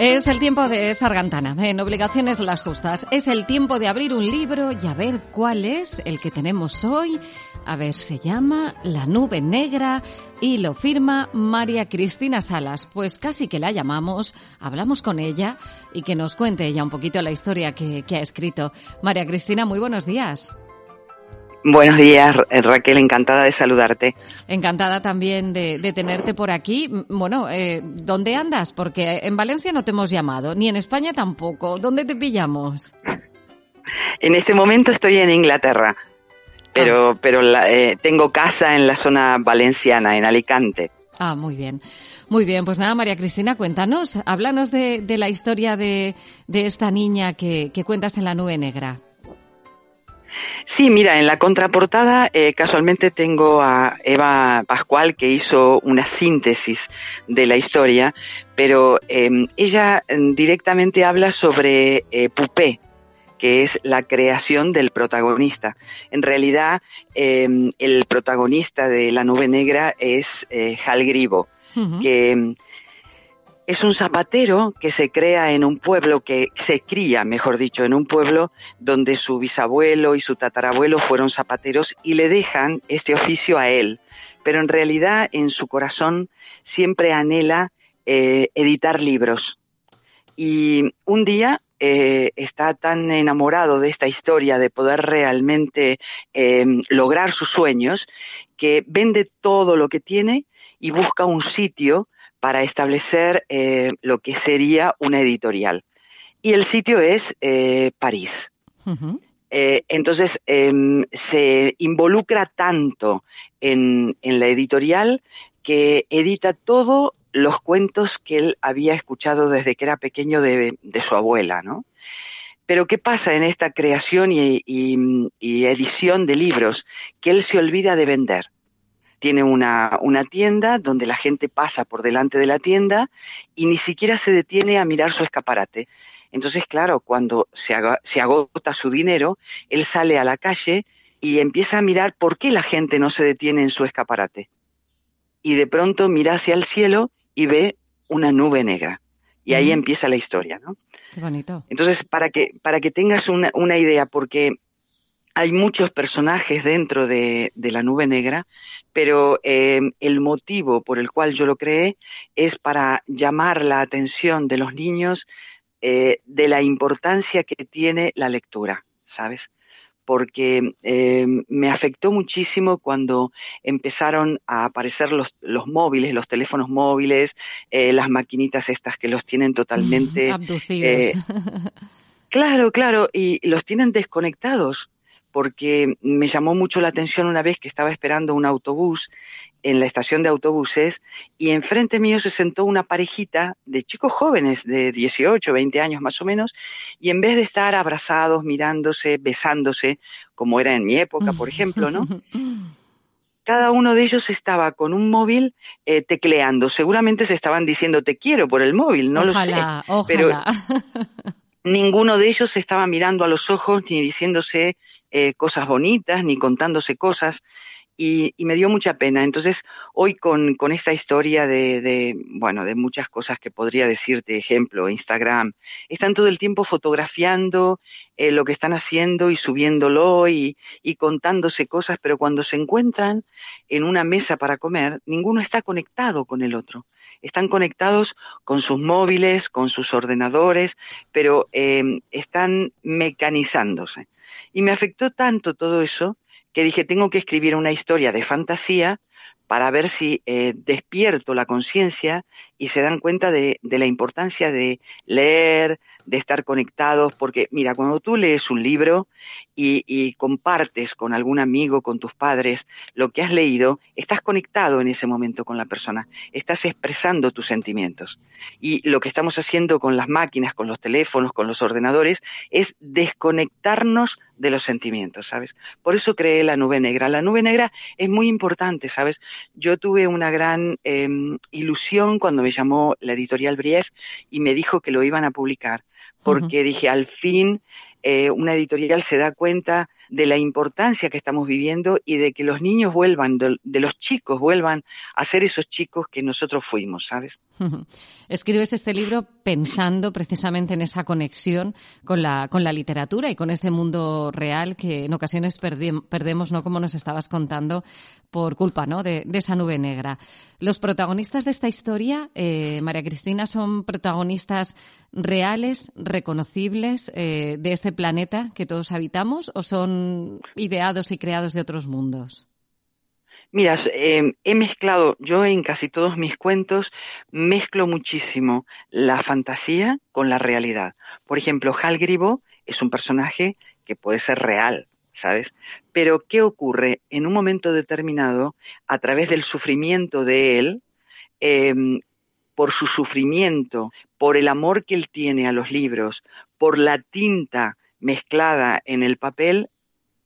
Es el tiempo de Sargantana, en Obligaciones las Justas. Es el tiempo de abrir un libro y a ver cuál es el que tenemos hoy. A ver, se llama La Nube Negra y lo firma María Cristina Salas. Pues casi que la llamamos, hablamos con ella y que nos cuente ella un poquito la historia que, que ha escrito. María Cristina, muy buenos días. Buenos días, Raquel, encantada de saludarte. Encantada también de, de tenerte por aquí. Bueno, eh, ¿dónde andas? Porque en Valencia no te hemos llamado, ni en España tampoco. ¿Dónde te pillamos? En este momento estoy en Inglaterra, pero, Ah. pero la- eh, tengo casa en la zona valenciana, en Alicante. Ah, muy bien. Muy bien, pues nada, María Cristina, cuéntanos, háblanos de, de la historia de, de esta niña que, que cuentas en la nube negra. Sí, mira, en la contraportada eh, casualmente tengo a Eva Pascual que hizo una síntesis de la historia, pero eh, ella eh, directamente habla sobre eh, Pupé, que es la creación del protagonista. En realidad, eh, el protagonista de La Nube Negra es eh, Hal Gribo, que es un zapatero que se crea en un pueblo, que se cría, mejor dicho, en un pueblo donde su bisabuelo y su tatarabuelo fueron zapateros y le dejan este oficio a él. Pero en realidad en su corazón siempre anhela eh, editar libros. Y un día eh, está tan enamorado de esta historia, de poder realmente eh, lograr sus sueños, que vende todo lo que tiene y busca un sitio para establecer eh, lo que sería una editorial. Y el sitio es eh, París. Eh, entonces em, se involucra tanto en, en la editorial que edita todos los cuentos que él había escuchado desde que era pequeño de, de su abuela, ¿no? Pero ¿qué pasa en esta creación y, y- y edición de libros? Que él se olvida de vender. Tiene una, una tienda donde la gente pasa por delante de la tienda y ni siquiera se detiene a mirar su escaparate. Entonces, claro, cuando se, agota su dinero, él sale a la calle y empieza a mirar por qué la gente no se detiene en su escaparate. Y de pronto mira hacia el cielo y ve una nube negra. Y ahí empieza la historia, ¿no? Qué bonito. Entonces, para que, para que tengas una, una idea, porque hay muchos personajes dentro de, de la nube negra, pero eh, el motivo por el cual yo lo creé es para llamar la atención de los niños eh, de la importancia que tiene la lectura, ¿sabes? Porque eh, me afectó muchísimo cuando empezaron a aparecer los, los móviles, los teléfonos móviles, eh, las maquinitas estas que los tienen totalmente Abducidos. Claro, claro, y los tienen desconectados, porque me llamó mucho la atención una vez que estaba esperando un autobús en la estación de autobuses y enfrente mío se sentó una parejita de chicos jóvenes de 18, 20 años más o menos, y en vez de estar abrazados, mirándose, besándose, como era en mi época, por ejemplo, ¿no? Cada uno de ellos estaba con un móvil eh, tecleando. Seguramente se estaban diciendo te quiero por el móvil, no ojalá, lo sé. Pero ojalá. ninguno de ellos se estaba mirando a los ojos ni diciéndose eh, cosas bonitas ni contándose cosas y, y me dio mucha pena. Entonces, hoy con, con esta historia de, de, bueno, de muchas cosas que podría decirte, ejemplo, Instagram, están todo el tiempo fotografiando eh, lo que están haciendo y subiéndolo y, contándose cosas, pero cuando se encuentran en una mesa para comer, ninguno está conectado con el otro. Están conectados con sus móviles, con sus ordenadores, pero eh, están mecanizándose. Y me afectó tanto todo eso que dije, tengo que escribir una historia de fantasía para ver si eh, despierto la conciencia y se dan cuenta de, de, la importancia de leer, de estar conectados, porque mira, cuando tú lees un libro y, y, compartes con algún amigo, con tus padres, lo que has leído, estás conectado en ese momento con la persona, estás expresando tus sentimientos. Y lo que estamos haciendo con las máquinas, con los teléfonos, con los ordenadores, es desconectarnos de los sentimientos, ¿sabes? Por eso creé la nube negra. La nube negra es muy importante, ¿sabes? Yo tuve una gran eh, ilusión cuando me llamó la editorial Brief y me dijo que lo iban a publicar, porque uh -huh. dije, al fin eh, una editorial se da cuenta de la importancia que estamos viviendo y de que los niños vuelvan, de, los chicos vuelvan a ser esos chicos que nosotros fuimos, ¿sabes? Escribes este libro pensando precisamente en esa conexión con la, con la literatura y con este mundo real que en ocasiones perdemos, ¿no? Como nos estabas contando, por culpa, ¿no? De, de esa nube negra. Los protagonistas de esta historia, eh, María Cristina, son protagonistas reales, reconocibles eh, de este planeta que todos habitamos o son ideados y creados de otros mundos? Mira, eh, he mezclado, yo en casi todos mis cuentos mezclo muchísimo la fantasía con la realidad. Por ejemplo, Hal Gribo es un personaje que puede ser real, ¿sabes? Pero ¿qué ocurre? En un momento determinado, a través del sufrimiento de él, eh, por su sufrimiento, por el amor que él tiene a los libros, por la tinta mezclada en el papel,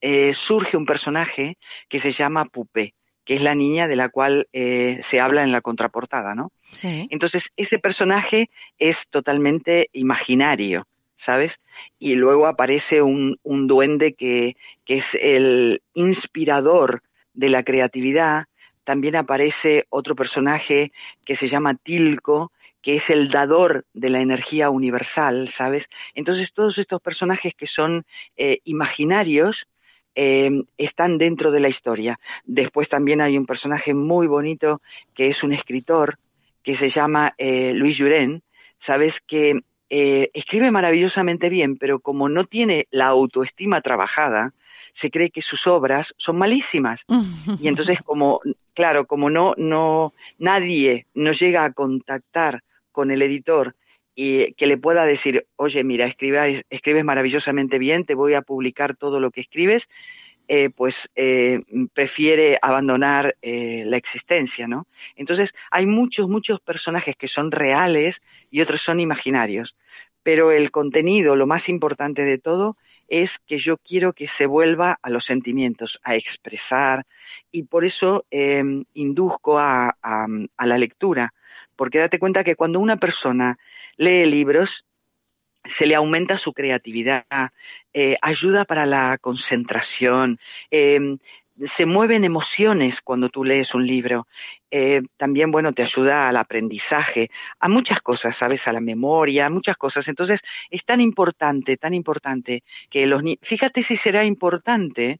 eh, surge un personaje que se llama Pupé, que es la niña de la cual eh, se habla en la contraportada, ¿no? Sí. Entonces, ese personaje es totalmente imaginario, ¿sabes? Y luego aparece un, un duende que, que es el inspirador de la creatividad. También aparece otro personaje que se llama Tilco, que es el dador de la energía universal, ¿sabes? Entonces todos estos personajes que son eh, imaginarios eh, están dentro de la historia. Después también hay un personaje muy bonito que es un escritor que se llama eh, Luis Juren, ¿sabes? Que eh, escribe maravillosamente bien, pero como no tiene la autoestima trabajada, se cree que sus obras son malísimas. Y entonces como, claro, como no, no, nadie nos llega a contactar con el editor y que le pueda decir, oye, mira, escribes, escribes maravillosamente bien, te voy a publicar todo lo que escribes, eh, pues eh, prefiere abandonar eh, la existencia, ¿no? Entonces, hay muchos, muchos personajes que son reales y otros son imaginarios, pero el contenido, lo más importante de todo, es que yo quiero que se vuelva a los sentimientos, a expresar, y por eso eh, induzco a, a, a la lectura, porque date cuenta que cuando una persona lee libros, se le aumenta su creatividad, eh, ayuda para la concentración, eh, se mueven emociones cuando tú lees un libro. Eh, también, bueno, te ayuda al aprendizaje, a muchas cosas, ¿sabes? A la memoria, muchas cosas. Entonces, es tan importante, tan importante que los niños, fíjate si será importante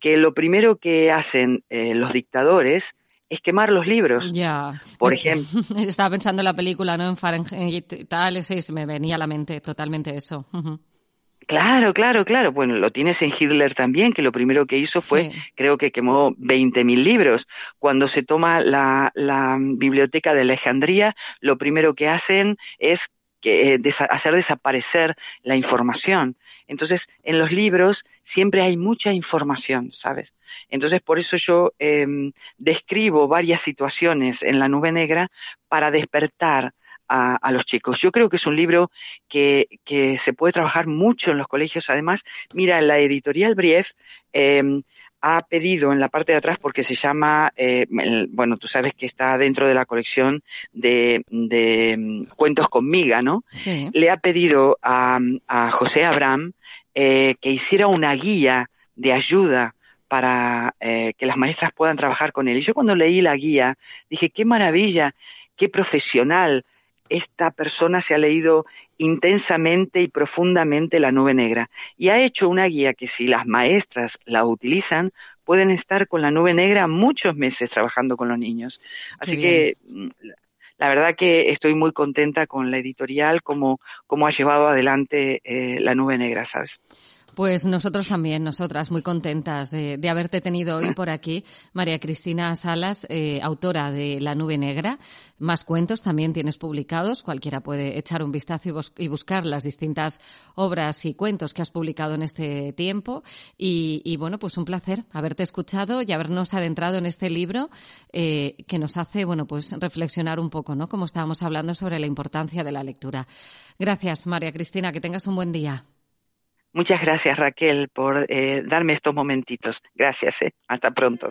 que lo primero que hacen eh, los dictadores es quemar los libros. Ya. Por ejemplo. Estaba pensando en la película, ¿no? En Fahrenheit y tal, sí, se me venía a la mente totalmente eso. Uh -huh. Claro, claro, claro. Bueno, lo tienes en Hitler también, que lo primero que hizo fue, sí. creo que quemó 20.000 libros. Cuando se toma la, la, biblioteca de Alejandría, lo primero que hacen es que, eh, desa hacer desaparecer la información. Entonces, en los libros siempre hay mucha información, ¿sabes? Entonces, por eso yo eh, describo varias situaciones en la nube negra para despertar a, los chicos. Yo creo que es un libro que, que, se puede trabajar mucho en los colegios. Además, mira, la editorial Brief eh, ha pedido en la parte de atrás, porque se llama, eh, bueno, tú sabes que está dentro de la colección de, de um, cuentos con miga, ¿no? Sí. Le ha pedido a, a José Abraham eh, que hiciera una guía de ayuda para eh, que las maestras puedan trabajar con él. Y yo cuando leí la guía dije, qué maravilla, qué profesional, esta persona se ha leído intensamente y profundamente la nube negra y ha hecho una guía que si las maestras la utilizan pueden estar con la nube negra muchos meses trabajando con los niños. Así que mm, la verdad que estoy muy contenta con la editorial, como, como ha llevado adelante eh, la nube negra, ¿sabes? Pues nosotros también, nosotras, muy contentas de, haberte tenido hoy por aquí. María Cristina Salas, eh, autora de La Nube Negra. Más cuentos también tienes publicados. Cualquiera puede echar un vistazo y, buscar las distintas obras y cuentos que has publicado en este tiempo. Y, bueno, pues un placer haberte escuchado y habernos adentrado en este libro eh, que nos hace, bueno, pues reflexionar un poco, ¿no? Como estábamos hablando sobre la importancia de la lectura. Gracias, María Cristina. Que tengas un buen día. Muchas gracias Raquel por eh, darme estos momentitos. Gracias. Eh. Hasta pronto.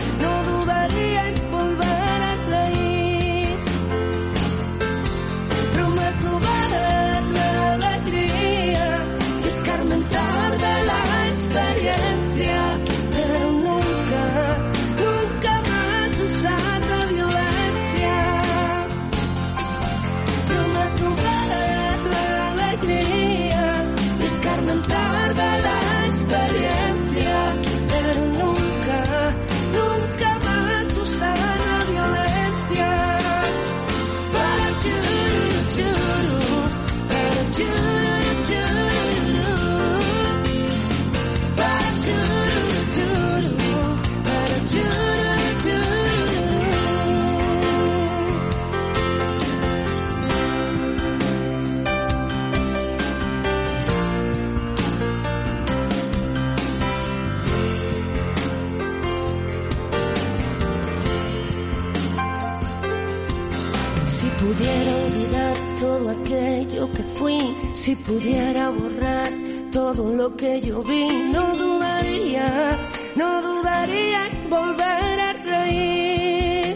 pudiera olvidar todo aquello que fui, si pudiera borrar todo lo que yo vi, no dudaría, no dudaría volver a reír.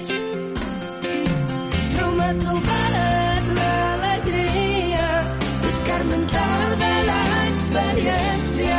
Prometo ver la alegría, escarmentar de la experiencia,